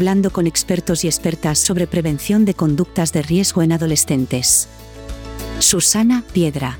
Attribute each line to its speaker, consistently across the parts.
Speaker 1: hablando con expertos y expertas sobre prevención de conductas de riesgo en adolescentes. Susana Piedra.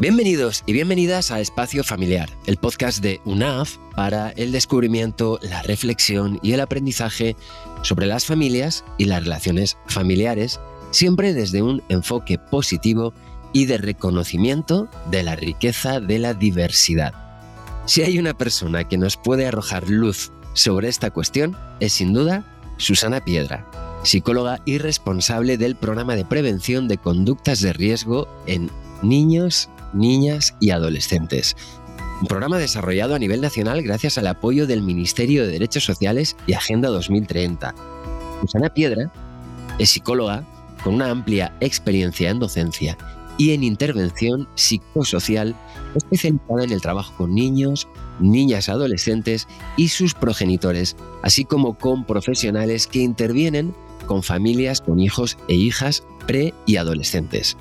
Speaker 2: Bienvenidos y bienvenidas a Espacio Familiar, el podcast de UNAF para el descubrimiento, la reflexión y el aprendizaje sobre las familias y las relaciones familiares, siempre desde un enfoque positivo y de reconocimiento de la riqueza de la diversidad. Si hay una persona que nos puede arrojar luz sobre esta cuestión, es sin duda Susana Piedra, psicóloga y responsable del programa de prevención de conductas de riesgo en niños niñas y adolescentes. Un programa desarrollado a nivel nacional gracias al apoyo del Ministerio de Derechos Sociales y Agenda 2030. Susana Piedra es psicóloga con una amplia experiencia en docencia y en intervención psicosocial especializada en el trabajo con niños, niñas adolescentes y sus progenitores, así como con profesionales que intervienen con familias con hijos e hijas pre y adolescentes.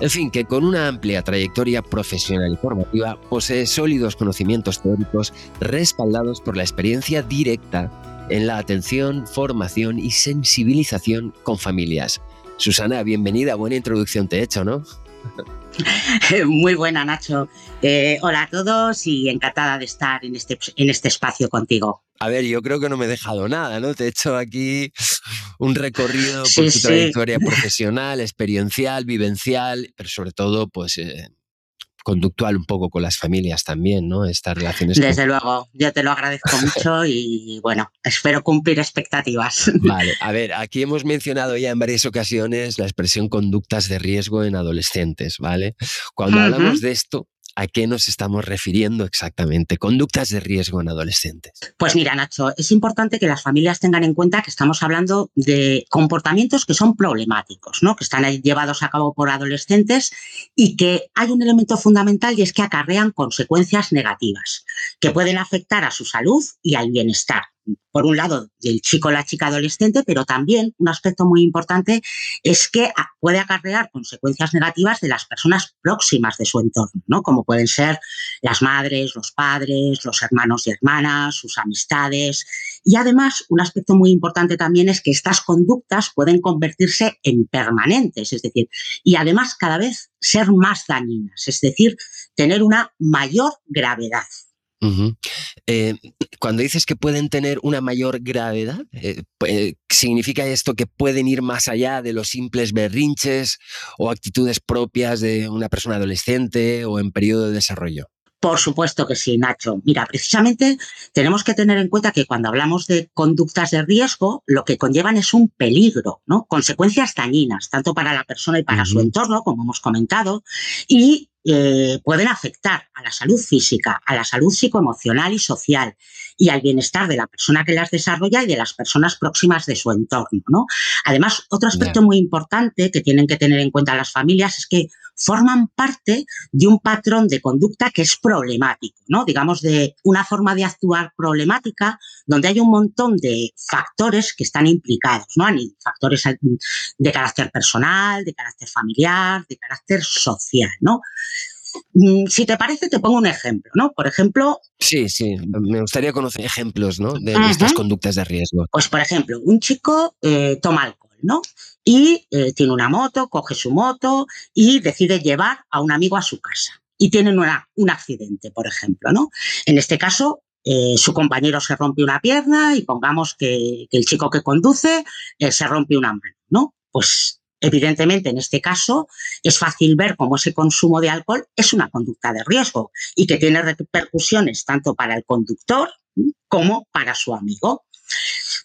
Speaker 2: En fin, que con una amplia trayectoria profesional y formativa posee sólidos conocimientos teóricos respaldados por la experiencia directa en la atención, formación y sensibilización con familias. Susana, bienvenida, buena introducción te he hecho, ¿no?
Speaker 3: Muy buena, Nacho. Eh, hola a todos y encantada de estar en este, en este espacio contigo.
Speaker 2: A ver, yo creo que no me he dejado nada, ¿no? Te he hecho aquí un recorrido por tu trayectoria profesional, experiencial, vivencial, pero sobre todo, pues, eh, conductual un poco con las familias también, ¿no? Estas relaciones.
Speaker 3: Desde luego, yo te lo agradezco mucho y bueno, espero cumplir expectativas.
Speaker 2: Vale, a ver, aquí hemos mencionado ya en varias ocasiones la expresión conductas de riesgo en adolescentes, ¿vale? Cuando hablamos de esto, ¿A qué nos estamos refiriendo exactamente? Conductas de riesgo en adolescentes.
Speaker 3: Pues mira, Nacho, es importante que las familias tengan en cuenta que estamos hablando de comportamientos que son problemáticos, ¿no? que están llevados a cabo por adolescentes y que hay un elemento fundamental y es que acarrean consecuencias negativas que pueden afectar a su salud y al bienestar por un lado, del chico o la chica adolescente, pero también un aspecto muy importante es que puede acarrear consecuencias negativas de las personas próximas de su entorno, ¿no? Como pueden ser las madres, los padres, los hermanos y hermanas, sus amistades. Y además, un aspecto muy importante también es que estas conductas pueden convertirse en permanentes, es decir, y además cada vez ser más dañinas, es decir, tener una mayor gravedad.
Speaker 2: Eh, cuando dices que pueden tener una mayor gravedad, eh, eh, ¿significa esto que pueden ir más allá de los simples berrinches o actitudes propias de una persona adolescente o en periodo de desarrollo?
Speaker 3: Por supuesto que sí, Nacho. Mira, precisamente tenemos que tener en cuenta que cuando hablamos de conductas de riesgo, lo que conllevan es un peligro, ¿no? Consecuencias dañinas, tanto para la persona y para su entorno, como hemos comentado, y eh, pueden afectar a la salud física, a la salud psicoemocional y social y al bienestar de la persona que las desarrolla y de las personas próximas de su entorno. ¿no? Además, otro aspecto muy importante que tienen que tener en cuenta las familias es que forman parte de un patrón de conducta que es problemático, ¿no? digamos, de una forma de actuar problemática donde hay un montón de factores que están implicados, ¿no? factores de carácter personal, de carácter familiar, de carácter social. ¿no? Mm, si te parece, te pongo un ejemplo, ¿no? Por ejemplo...
Speaker 2: Sí, sí, me gustaría conocer ejemplos, ¿no? De, estas conductas de riesgo.
Speaker 3: Pues, por ejemplo, un chico eh, toma alcohol, ¿no? Y eh, tiene una moto, coge su moto y decide llevar a un amigo a su casa. Y tienen un accidente, por ejemplo, ¿no? En este caso, eh, su compañero se rompe una pierna y pongamos que, que el chico que conduce se rompe una mano, ¿no? Pues Evidentemente, en este caso, es fácil ver cómo ese consumo de alcohol es una conducta de riesgo y que tiene repercusiones tanto para el conductor como para su amigo.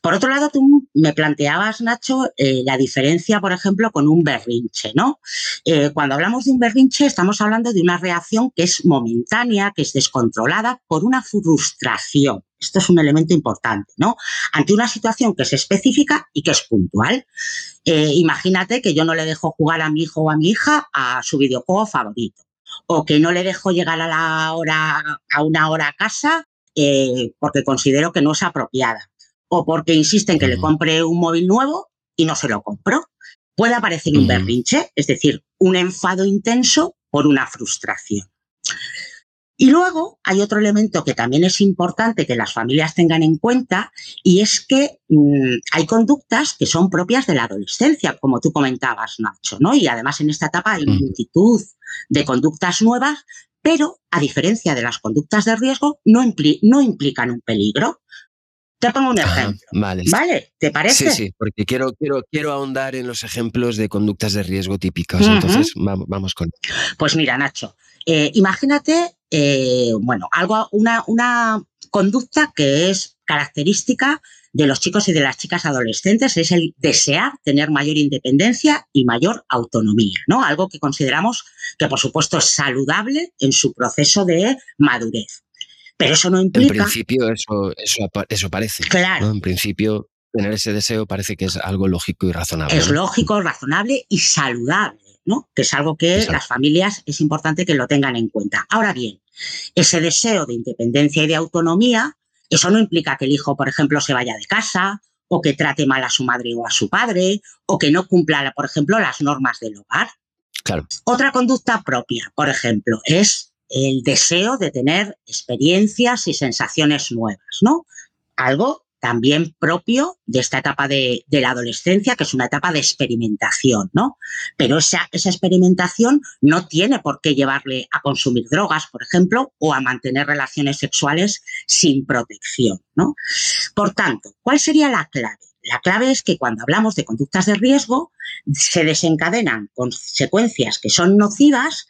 Speaker 3: Por otro lado, tú me planteabas, Nacho, eh, la diferencia, por ejemplo, con un berrinche, ¿no? Eh, cuando hablamos de un berrinche, estamos hablando de una reacción que es momentánea, que es descontrolada por una frustración. Esto es un elemento importante, ¿no? Ante una situación que es específica y que es puntual. Eh, imagínate que yo no le dejo jugar a mi hijo o a mi hija a su videojuego favorito, o que no le dejo llegar a la hora, a una hora a casa porque considero que no es apropiada o porque insisten que le compre un móvil nuevo y no se lo compro. Puede aparecer un berrinche, es decir, un enfado intenso por una frustración. Y luego hay otro elemento que también es importante que las familias tengan en cuenta y es que mm, hay conductas que son propias de la adolescencia, como tú comentabas, Nacho, ¿no? Y además en esta etapa hay multitud de conductas nuevas, pero a diferencia de las conductas de riesgo, no, no implican un peligro. Te pongo un ejemplo. vale. ¿Vale? ¿Te parece?
Speaker 2: Sí, sí, porque quiero, quiero, quiero ahondar en los ejemplos de conductas de riesgo típicas. Entonces, vamos, con.
Speaker 3: Pues mira, Nacho, eh, imagínate, eh, bueno, algo, una, una conducta que es característica de los chicos y de las chicas adolescentes es el desear tener mayor independencia y mayor autonomía, ¿no? Algo que consideramos que, por supuesto, es saludable en su proceso de madurez. Pero eso no implica.
Speaker 2: En principio, eso, eso, parece.
Speaker 3: Claro.
Speaker 2: En principio, tener ese deseo parece que es algo lógico y razonable.
Speaker 3: Es lógico, razonable y saludable, ¿no? Que es algo que las familias es importante que lo tengan en cuenta. Ahora bien, ese deseo de independencia y de autonomía, eso no implica que el hijo, por ejemplo, se vaya de casa o que trate mal a su madre o a su padre o que no cumpla, por ejemplo, las normas del hogar.
Speaker 2: Claro.
Speaker 3: Otra conducta propia, por ejemplo, es el deseo de tener experiencias y sensaciones nuevas, ¿no? Algo también propio de esta etapa de, la adolescencia, que es una etapa de experimentación, ¿no? Pero esa, esa, experimentación no tiene por qué llevarle a consumir drogas, por ejemplo, o a mantener relaciones sexuales sin protección, ¿no? Por tanto, ¿cuál sería la clave? La clave es que cuando hablamos de conductas de riesgo, se desencadenan consecuencias que son nocivas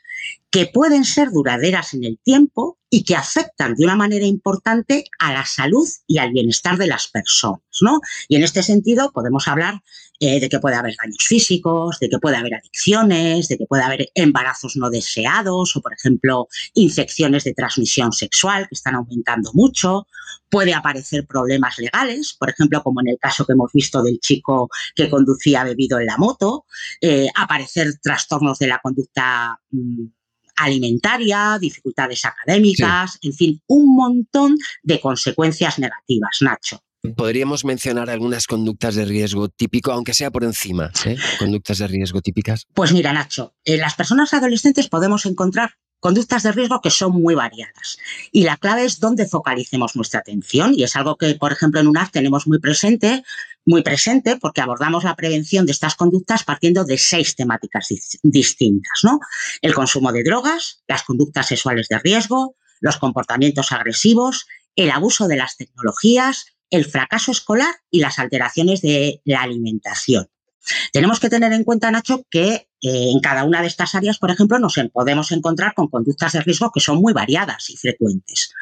Speaker 3: que pueden ser duraderas en el tiempo y que afectan de una manera importante a la salud y al bienestar de las personas. ¿no? Y en este sentido podemos hablar eh, de que puede haber daños físicos, de que puede haber adicciones, de que puede haber embarazos no deseados o, por ejemplo, infecciones de transmisión sexual que están aumentando mucho. Puede aparecer problemas legales, por ejemplo, como en el caso que hemos visto del chico que conducía bebido en la moto, eh, aparecer trastornos de la conducta mm, alimentaria, dificultades académicas, en fin, un montón de consecuencias negativas, Nacho.
Speaker 2: Podríamos mencionar algunas conductas de riesgo típico, aunque sea por encima, ¿eh? conductas de riesgo típicas.
Speaker 3: Pues mira, Nacho, en las personas adolescentes podemos encontrar conductas de riesgo que son muy variadas. Y la clave es dónde focalicemos nuestra atención. Y es algo que, por ejemplo, en UNAF tenemos muy presente, muy presente, porque abordamos la prevención de estas conductas partiendo de seis temáticas distintas, ¿no? El consumo de drogas, las conductas sexuales de riesgo, los comportamientos agresivos, el abuso de las tecnologías, el fracaso escolar y las alteraciones de la alimentación. Tenemos que tener en cuenta, Nacho, que eh, en cada una de estas áreas, por ejemplo, nos podemos encontrar con conductas de riesgo que son muy variadas y frecuentes.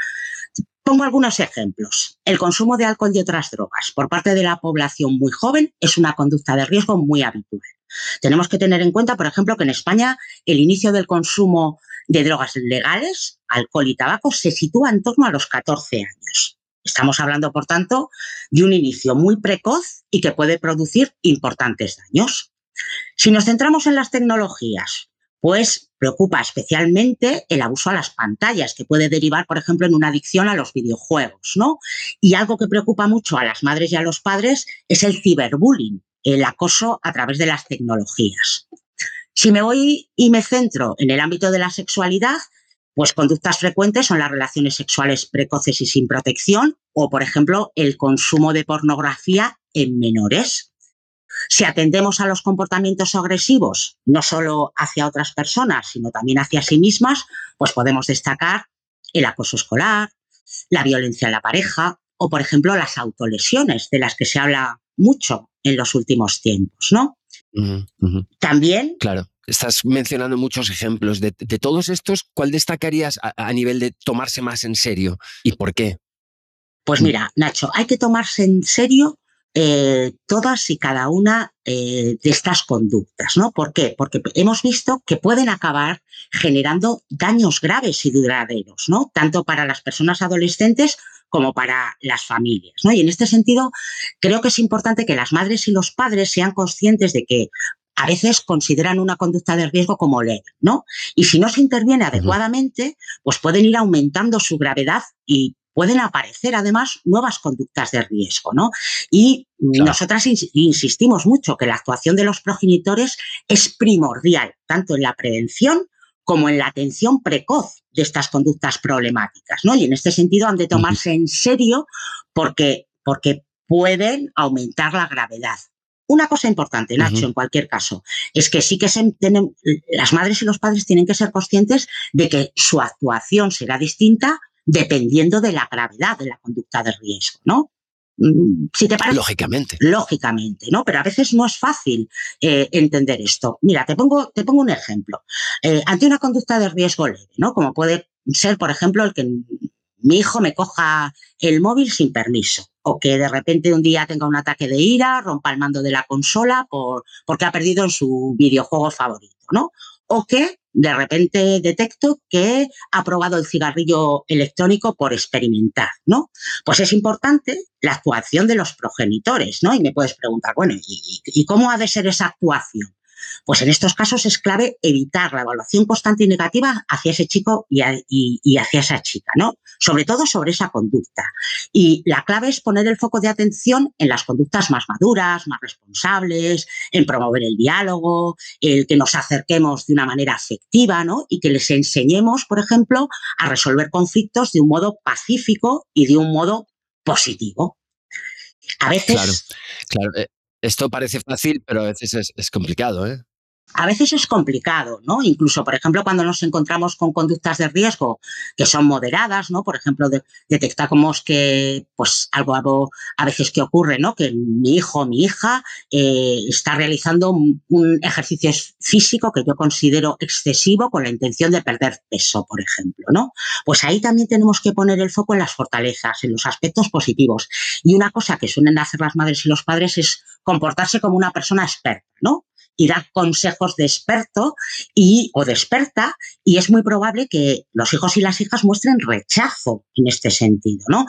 Speaker 3: Pongo algunos ejemplos. El consumo de alcohol y otras drogas por parte de la población muy joven es una conducta de riesgo muy habitual. Tenemos que tener en cuenta, por ejemplo, que en España el inicio del consumo de drogas legales, alcohol y tabaco, se sitúa en torno a los 14 años. Estamos hablando, por tanto, de un inicio muy precoz y que puede producir importantes daños. Si nos centramos en las tecnologías, pues preocupa especialmente el abuso a las pantallas, que puede derivar, por ejemplo, en una adicción a los videojuegos, ¿no? Y algo que preocupa mucho a las madres y a los padres es el ciberbullying, el acoso a través de las tecnologías. Si me voy y me centro en el ámbito de la sexualidad, pues conductas frecuentes son las relaciones sexuales precoces y sin protección o, por ejemplo, el consumo de pornografía en menores. Si atendemos a los comportamientos agresivos, no solo hacia otras personas, sino también hacia sí mismas, pues podemos destacar el acoso escolar, la violencia en la pareja o, por ejemplo, las autolesiones, de las que se habla mucho en los últimos tiempos, ¿no? También
Speaker 2: claro estás mencionando muchos ejemplos. De, todos estos, ¿cuál destacarías a, nivel de tomarse más en serio y por qué?
Speaker 3: Pues mira, Nacho, hay que tomarse en serio eh, todas y cada una eh, de estas conductas, ¿no? ¿Por qué? Porque hemos visto que pueden acabar generando daños graves y duraderos, ¿no? Tanto para las personas adolescentes como para las familias, ¿no? Y en este sentido, creo que es importante que las madres y los padres sean conscientes de que a veces consideran una conducta de riesgo como leve, ¿no? Y si no se interviene adecuadamente, pues pueden ir aumentando su gravedad y pueden aparecer además nuevas conductas de riesgo, ¿no? Y nosotras insistimos mucho que la actuación de los progenitores es primordial, tanto en la prevención como en la atención precoz de estas conductas problemáticas, ¿no? Y en este sentido han de tomarse en serio porque, porque pueden aumentar la gravedad. Una cosa importante, Nacho, en cualquier caso, es que sí que se tienen, las madres y los padres tienen que ser conscientes de que su actuación será distinta dependiendo de la gravedad de la conducta de riesgo, ¿no?
Speaker 2: Mm, si te parece, lógicamente.
Speaker 3: Lógicamente, ¿no? Pero a veces no es fácil eh, entender esto. Mira, te pongo, te pongo un ejemplo. Eh, ante una conducta de riesgo leve, ¿no? Como puede ser, por ejemplo, el que mi hijo me coja el móvil sin permiso o que de repente un día tenga un ataque de ira, rompa el mando de la consola por, porque ha perdido en su videojuego favorito, ¿no? O que de repente detecto que ha probado el cigarrillo electrónico por experimentar, ¿no? Pues es importante la actuación de los progenitores, ¿no? Y me puedes preguntar, bueno, y cómo ha de ser esa actuación? Pues en estos casos es clave evitar la evaluación constante y negativa hacia ese chico y, hacia esa chica, ¿no? Sobre todo sobre esa conducta. Y la clave es poner el foco de atención en las conductas más maduras, más responsables, en promover el diálogo, el que nos acerquemos de una manera afectiva, ¿no? Y que les enseñemos, por ejemplo, a resolver conflictos de un modo pacífico y de un modo positivo. A veces.
Speaker 2: Claro, claro. Eh, esto parece fácil, pero a veces es, es complicado, ¿eh?
Speaker 3: A veces es complicado, ¿no? Incluso, por ejemplo, cuando nos encontramos con conductas de riesgo que son moderadas, ¿no? Por ejemplo, detectamos que, pues, algo, algo, a veces que ocurre, ¿no? Que mi hijo o mi hija eh, está realizando un, ejercicio físico que yo considero excesivo con la intención de perder peso, por ejemplo, ¿no? Pues ahí también tenemos que poner el foco en las fortalezas, en los aspectos positivos. Y una cosa que suelen hacer las madres y los padres es comportarse como una persona experta, ¿no? Y dar consejos de experto y, o de experta, y es muy probable que los hijos y las hijas muestren rechazo en este sentido, ¿no?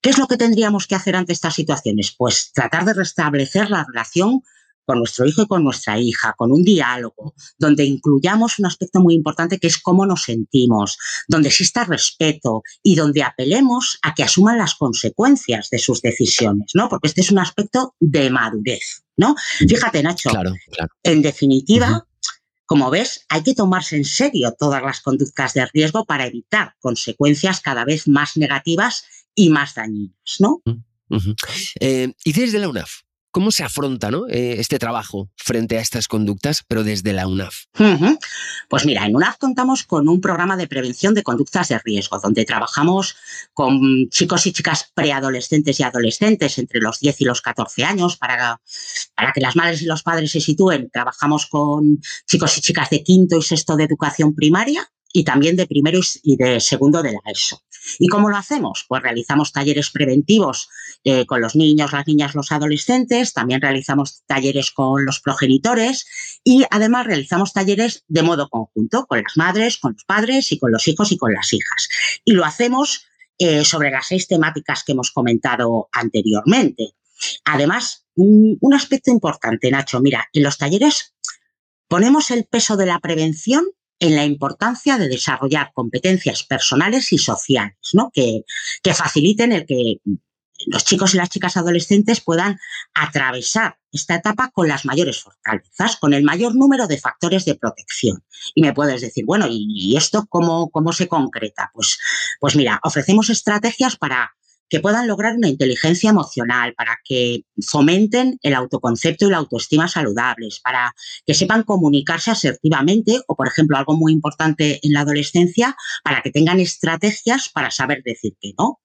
Speaker 3: ¿Qué es lo que tendríamos que hacer ante estas situaciones? Pues tratar de restablecer la relación con nuestro hijo y con nuestra hija, con un diálogo, donde incluyamos un aspecto muy importante que es cómo nos sentimos, donde exista respeto y donde apelemos a que asuman las consecuencias de sus decisiones, ¿no? Porque este es un aspecto de madurez, ¿no? Fíjate, Nacho, en definitiva, como ves, hay que tomarse en serio todas las conductas de riesgo para evitar consecuencias cada vez más negativas y más dañinas, ¿no?
Speaker 2: Eh, y desde la UNAF, ¿Cómo se afronta eh, este trabajo frente a estas conductas, pero desde la UNAF?
Speaker 3: Pues mira, en UNAF contamos con un programa de prevención de conductas de riesgo, donde trabajamos con chicos y chicas preadolescentes y adolescentes entre los 10 y los 14 años para, para que las madres y los padres se sitúen. Trabajamos con chicos y chicas de quinto y sexto de educación primaria y también de primero y de segundo de la ESO. ¿Y cómo lo hacemos? Pues realizamos talleres preventivos eh, con los niños, las niñas, los adolescentes, también realizamos talleres con los progenitores y además realizamos talleres de modo conjunto con las madres, con los padres y con los hijos y con las hijas. Y lo hacemos eh, sobre las seis temáticas que hemos comentado anteriormente. Además, un, un aspecto importante, Nacho, mira, en los talleres ponemos el peso de la prevención en la importancia de desarrollar competencias personales y sociales, ¿no? que, que faciliten el que los chicos y las chicas adolescentes puedan atravesar esta etapa con las mayores fortalezas, con el mayor número de factores de protección. Y me puedes decir, bueno, ¿y esto cómo, cómo se concreta? Pues, pues mira, ofrecemos estrategias para que puedan lograr una inteligencia emocional, para que fomenten el autoconcepto y la autoestima saludables, para que sepan comunicarse asertivamente o, por ejemplo, algo muy importante en la adolescencia, para que tengan estrategias para saber decir que no.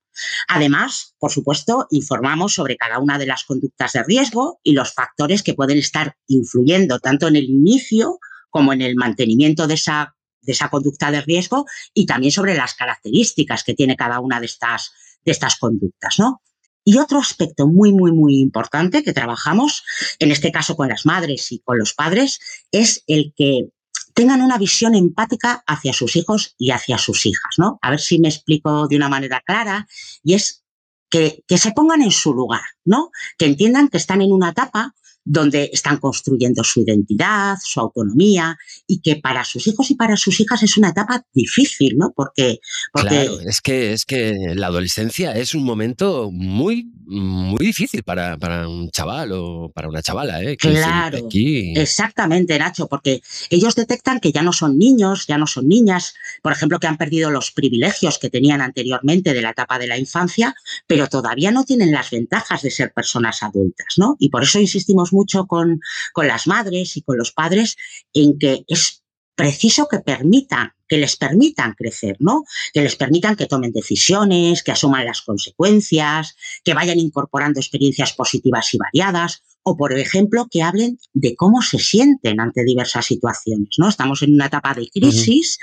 Speaker 3: Además, por supuesto, informamos sobre cada una de las conductas de riesgo y los factores que pueden estar influyendo tanto en el inicio como en el mantenimiento de esa, de esa conducta de riesgo y también sobre las características que tiene cada una de estas de estas conductas, ¿no? Y otro aspecto muy, muy, muy importante que trabajamos, en este caso con las madres y con los padres, es el que tengan una visión empática hacia sus hijos y hacia sus hijas, ¿no? A ver si me explico de una manera clara, y es que, que se pongan en su lugar, ¿no? Que entiendan que están en una etapa donde están construyendo su identidad, su autonomía, y que para sus hijos y para sus hijas es una etapa difícil, ¿no? Porque, porque
Speaker 2: claro, es que es que la adolescencia es un momento muy muy difícil para, para un chaval o para una chavala, ¿eh?
Speaker 3: claro, exactamente, Nacho, porque ellos detectan que ya no son niños, ya no son niñas, por ejemplo, que han perdido los privilegios que tenían anteriormente de la etapa de la infancia, pero todavía no tienen las ventajas de ser personas adultas, ¿no? Y por eso insistimos mucho con, con las madres y con los padres en que es preciso que permitan, que les permitan crecer, ¿no? Que les permitan que tomen decisiones, que asuman las consecuencias, que vayan incorporando experiencias positivas y variadas, o por ejemplo, que hablen de cómo se sienten ante diversas situaciones, ¿no? Estamos en una etapa de crisis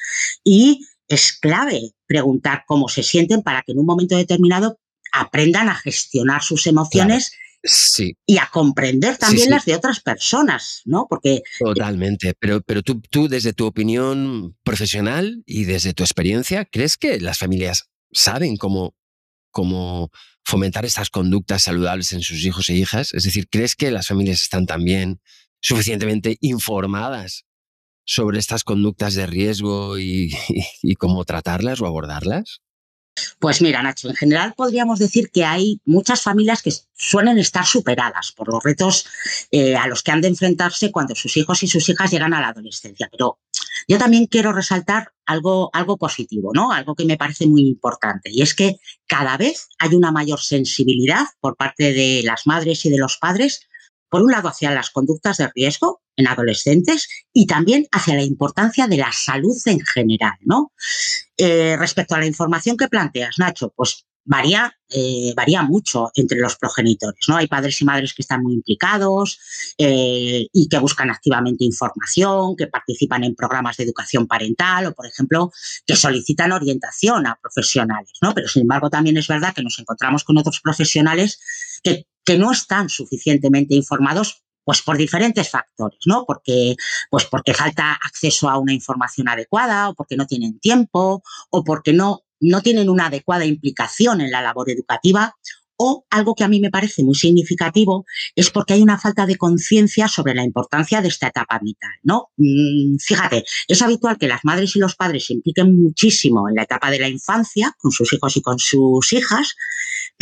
Speaker 3: y es clave preguntar cómo se sienten para que en un momento determinado aprendan a gestionar sus emociones
Speaker 2: Sí.
Speaker 3: Y a comprender también las de otras personas, ¿no? Porque.
Speaker 2: Totalmente. Pero, pero tú, tú, desde tu opinión profesional y desde tu experiencia, ¿crees que las familias saben cómo, cómo fomentar estas conductas saludables en sus hijos e hijas? Es decir, ¿crees que las familias están también suficientemente informadas sobre estas conductas de riesgo y cómo tratarlas o abordarlas?
Speaker 3: Pues mira, Nacho, en general podríamos decir que hay muchas familias que suelen estar superadas por los retos eh, a los que han de enfrentarse cuando sus hijos y sus hijas llegan a la adolescencia. Pero yo también quiero resaltar algo, algo positivo, ¿no? Algo que me parece muy importante. Y es que cada vez hay una mayor sensibilidad por parte de las madres y de los padres por un lado, hacia las conductas de riesgo en adolescentes y también hacia la importancia de la salud en general, ¿no? Eh, respecto a la información que planteas, Nacho, pues varía, eh, varía mucho entre los progenitores, ¿no? Hay padres y madres que están muy implicados eh, y que buscan activamente información, que participan en programas de educación parental o, por ejemplo, que solicitan orientación a profesionales, ¿no? Pero, sin embargo, también es verdad que nos encontramos con otros profesionales que que no están suficientemente informados pues por diferentes factores, ¿no? Porque, pues porque falta acceso a una información adecuada, o porque no tienen tiempo, o porque no, no tienen una adecuada implicación en la labor educativa, o algo que a mí me parece muy significativo es porque hay una falta de conciencia sobre la importancia de esta etapa vital, ¿no? Mm, fíjate, es habitual que las madres y los padres se impliquen muchísimo en la etapa de la infancia, con sus hijos y con sus hijas,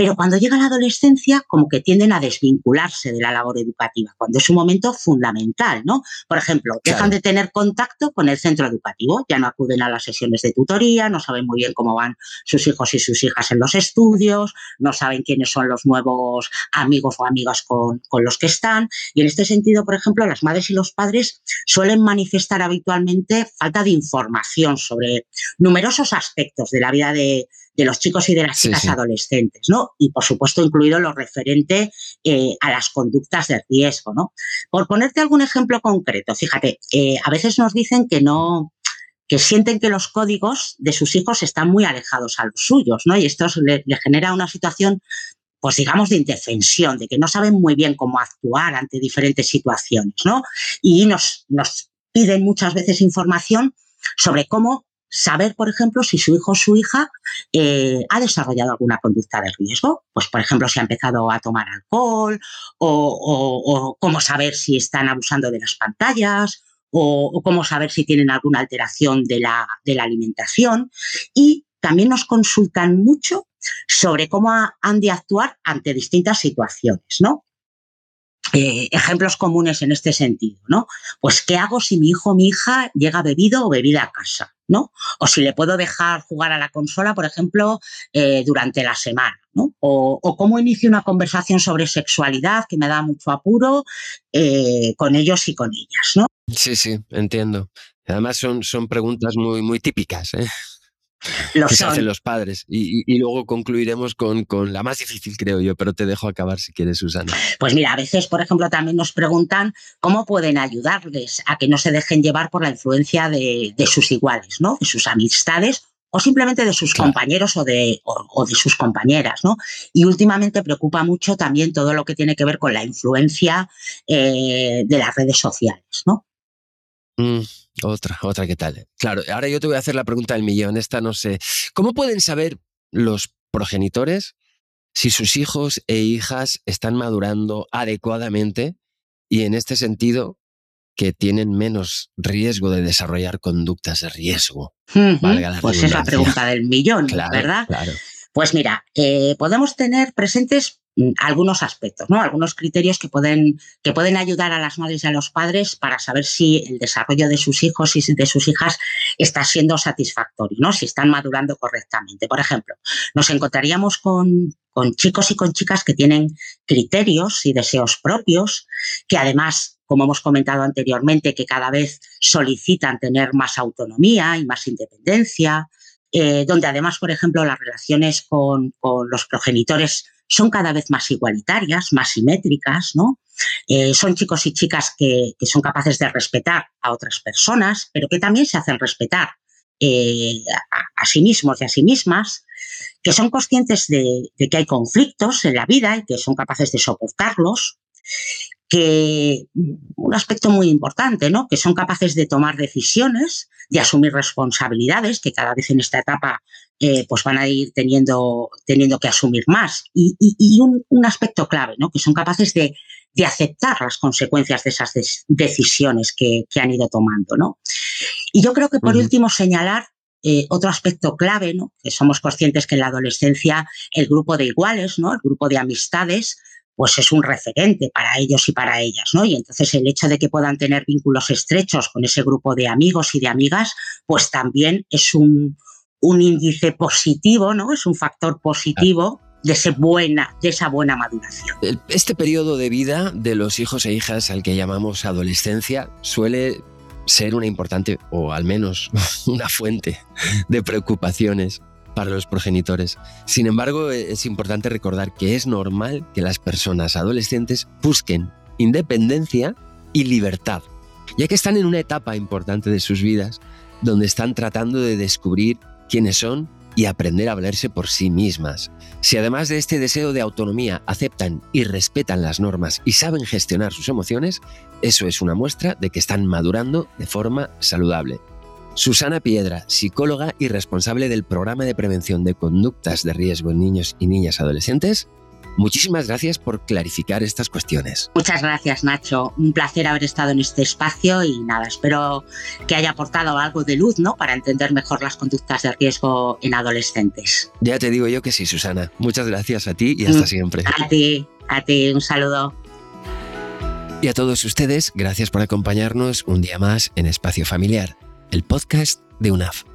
Speaker 3: pero cuando llega la adolescencia, como que tienden a desvincularse de la labor educativa, cuando es un momento fundamental, ¿no? Por ejemplo, dejan de tener contacto con el centro educativo, ya no acuden a las sesiones de tutoría, no saben muy bien cómo van sus hijos y sus hijas en los estudios, no saben quiénes son los nuevos amigos o amigas con, con los que están. Y en este sentido, por ejemplo, las madres y los padres suelen manifestar habitualmente falta de información sobre numerosos aspectos de la vida de, de los chicos y de las chicas adolescentes, ¿no? Y por supuesto incluido lo referente eh, a las conductas de riesgo, ¿no? Por ponerte algún ejemplo concreto, fíjate, eh, a veces nos dicen que no, que sienten que los códigos de sus hijos están muy alejados a los suyos, ¿no? Y esto le, genera una situación pues digamos, de indefensión, de que no saben muy bien cómo actuar ante diferentes situaciones, ¿no? Y nos, nos piden muchas veces información sobre cómo saber, por ejemplo, si su hijo o su hija eh, ha desarrollado alguna conducta de riesgo. Pues, por ejemplo, si ha empezado a tomar alcohol o, cómo saber si están abusando de las pantallas o, cómo saber si tienen alguna alteración de la, de la alimentación. Y también nos consultan mucho sobre cómo han de actuar ante distintas situaciones, ¿no? Eh, ejemplos comunes en este sentido, ¿no? Pues, ¿qué hago si mi hijo o mi hija llega bebido o bebida a casa? ¿no? O si le puedo dejar jugar a la consola, por ejemplo, eh, durante la semana, ¿no? O, cómo inicio una conversación sobre sexualidad que me da mucho apuro eh, con ellos y con ellas, ¿no?
Speaker 2: Sí, sí, entiendo. Además son, son preguntas muy, muy típicas, ¿eh?
Speaker 3: Lo
Speaker 2: que se hacen los padres. Y, luego concluiremos con, con, la más difícil, creo yo, pero te dejo acabar si quieres, Susana.
Speaker 3: Pues mira, a veces, por ejemplo, también nos preguntan cómo pueden ayudarles a que no se dejen llevar por la influencia de, sus iguales, ¿no? De sus amistades o simplemente de sus compañeros o de, o, de sus compañeras, ¿no? Y últimamente preocupa mucho también todo lo que tiene que ver con la influencia eh, de las redes sociales, ¿no?
Speaker 2: Mm, otra, otra, ¿qué tal? Claro, ahora yo te voy a hacer la pregunta del millón. Esta no sé. ¿Cómo pueden saber los progenitores si sus hijos e hijas están madurando adecuadamente y en este sentido que tienen menos riesgo de desarrollar conductas de riesgo.
Speaker 3: pues es la pregunta del millón, ¿verdad?
Speaker 2: Claro.
Speaker 3: Pues mira, eh, podemos tener presentes mm, algunos aspectos, ¿no? Algunos criterios que pueden, que pueden ayudar a las madres y a los padres para saber si el desarrollo de sus hijos y de sus hijas está siendo satisfactorio, ¿no? Si están madurando correctamente. Por ejemplo, nos encontraríamos con, con chicos y con chicas que tienen criterios y deseos propios, que además como hemos comentado anteriormente, que cada vez solicitan tener más autonomía y más independencia, eh, donde además, por ejemplo, las relaciones con, los progenitores son cada vez más igualitarias, más simétricas, ¿no? Eh, son chicos y chicas que, son capaces de respetar a otras personas, pero que también se hacen respetar eh, a, sí mismos y a sí mismas, que son conscientes de, que hay conflictos en la vida y que son capaces de soportarlos, que un aspecto muy importante, ¿no? Que son capaces de tomar decisiones, de asumir responsabilidades, que cada vez en esta etapa eh, pues van a ir teniendo, teniendo que asumir más. Y, un, aspecto clave, ¿no? Que son capaces de, aceptar las consecuencias de esas decisiones que, han ido tomando, ¿no? Y yo creo que por último señalar eh, otro aspecto clave, ¿no? que somos conscientes que en la adolescencia el grupo de iguales, ¿no? el grupo de amistades, pues es un referente para ellos y para ellas, ¿no? Y entonces el hecho de que puedan tener vínculos estrechos con ese grupo de amigos y de amigas, pues también es un, índice positivo, ¿no? Es un factor positivo de, buena, de esa buena maduración.
Speaker 2: Este periodo de vida de los hijos e hijas al que llamamos adolescencia suele ser una importante, o al menos una fuente de preocupaciones para los progenitores. Sin embargo, e-, es importante recordar que es normal que las personas adolescentes busquen independencia y libertad, ya que están en una etapa importante de sus vidas donde están tratando de descubrir quiénes son y aprender a valerse por sí mismas. Si además de este deseo de autonomía aceptan y respetan las normas y saben gestionar sus emociones, eso es una muestra de que están madurando de forma saludable. Susana Piedra, psicóloga y responsable del programa de prevención de conductas de riesgo en niños y niñas adolescentes, muchísimas gracias por clarificar estas cuestiones.
Speaker 3: Muchas gracias, Nacho. Un placer haber estado en este espacio y nada, espero que haya aportado algo de luz, ¿no? Para entender mejor las conductas de riesgo en adolescentes.
Speaker 2: Ya te digo yo que sí, Susana. Muchas gracias a ti y hasta mm, siempre.
Speaker 3: A ti, a ti, un saludo.
Speaker 2: Y a todos ustedes, gracias por acompañarnos un día más en Espacio Familiar el podcast de UNAF.